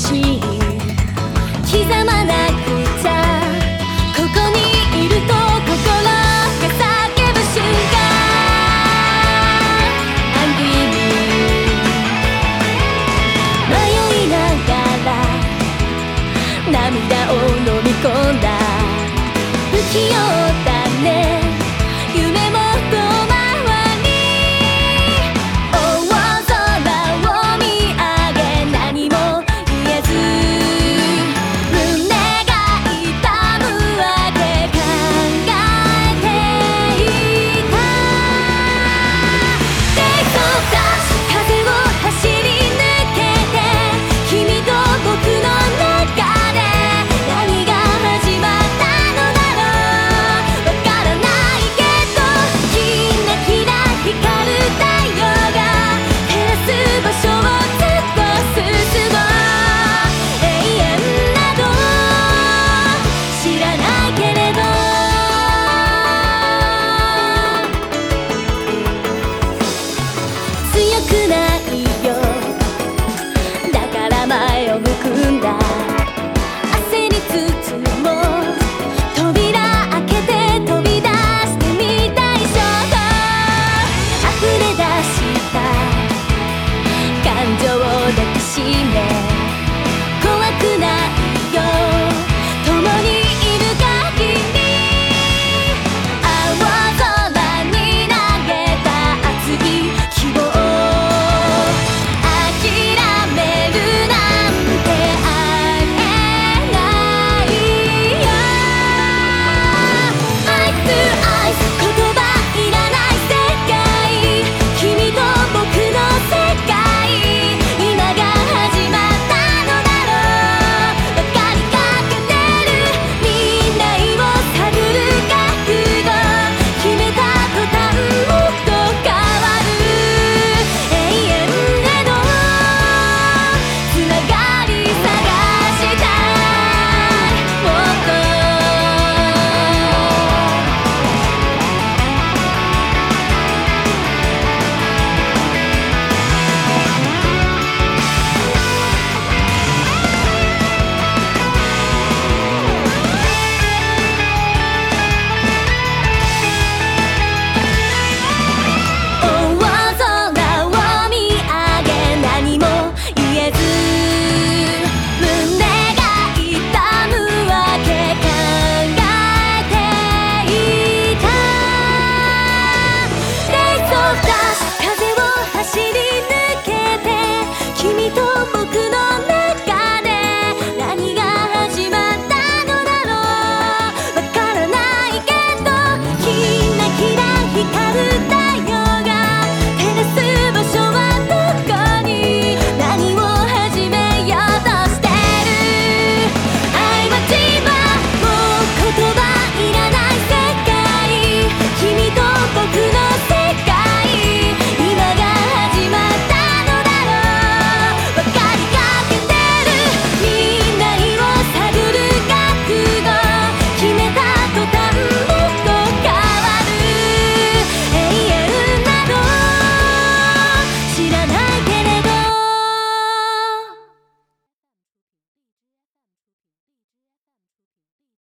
し刻まなくちゃここにいると心が叫ぶ瞬間アンディー迷いながら涙を飲み込んだ不器用だねくな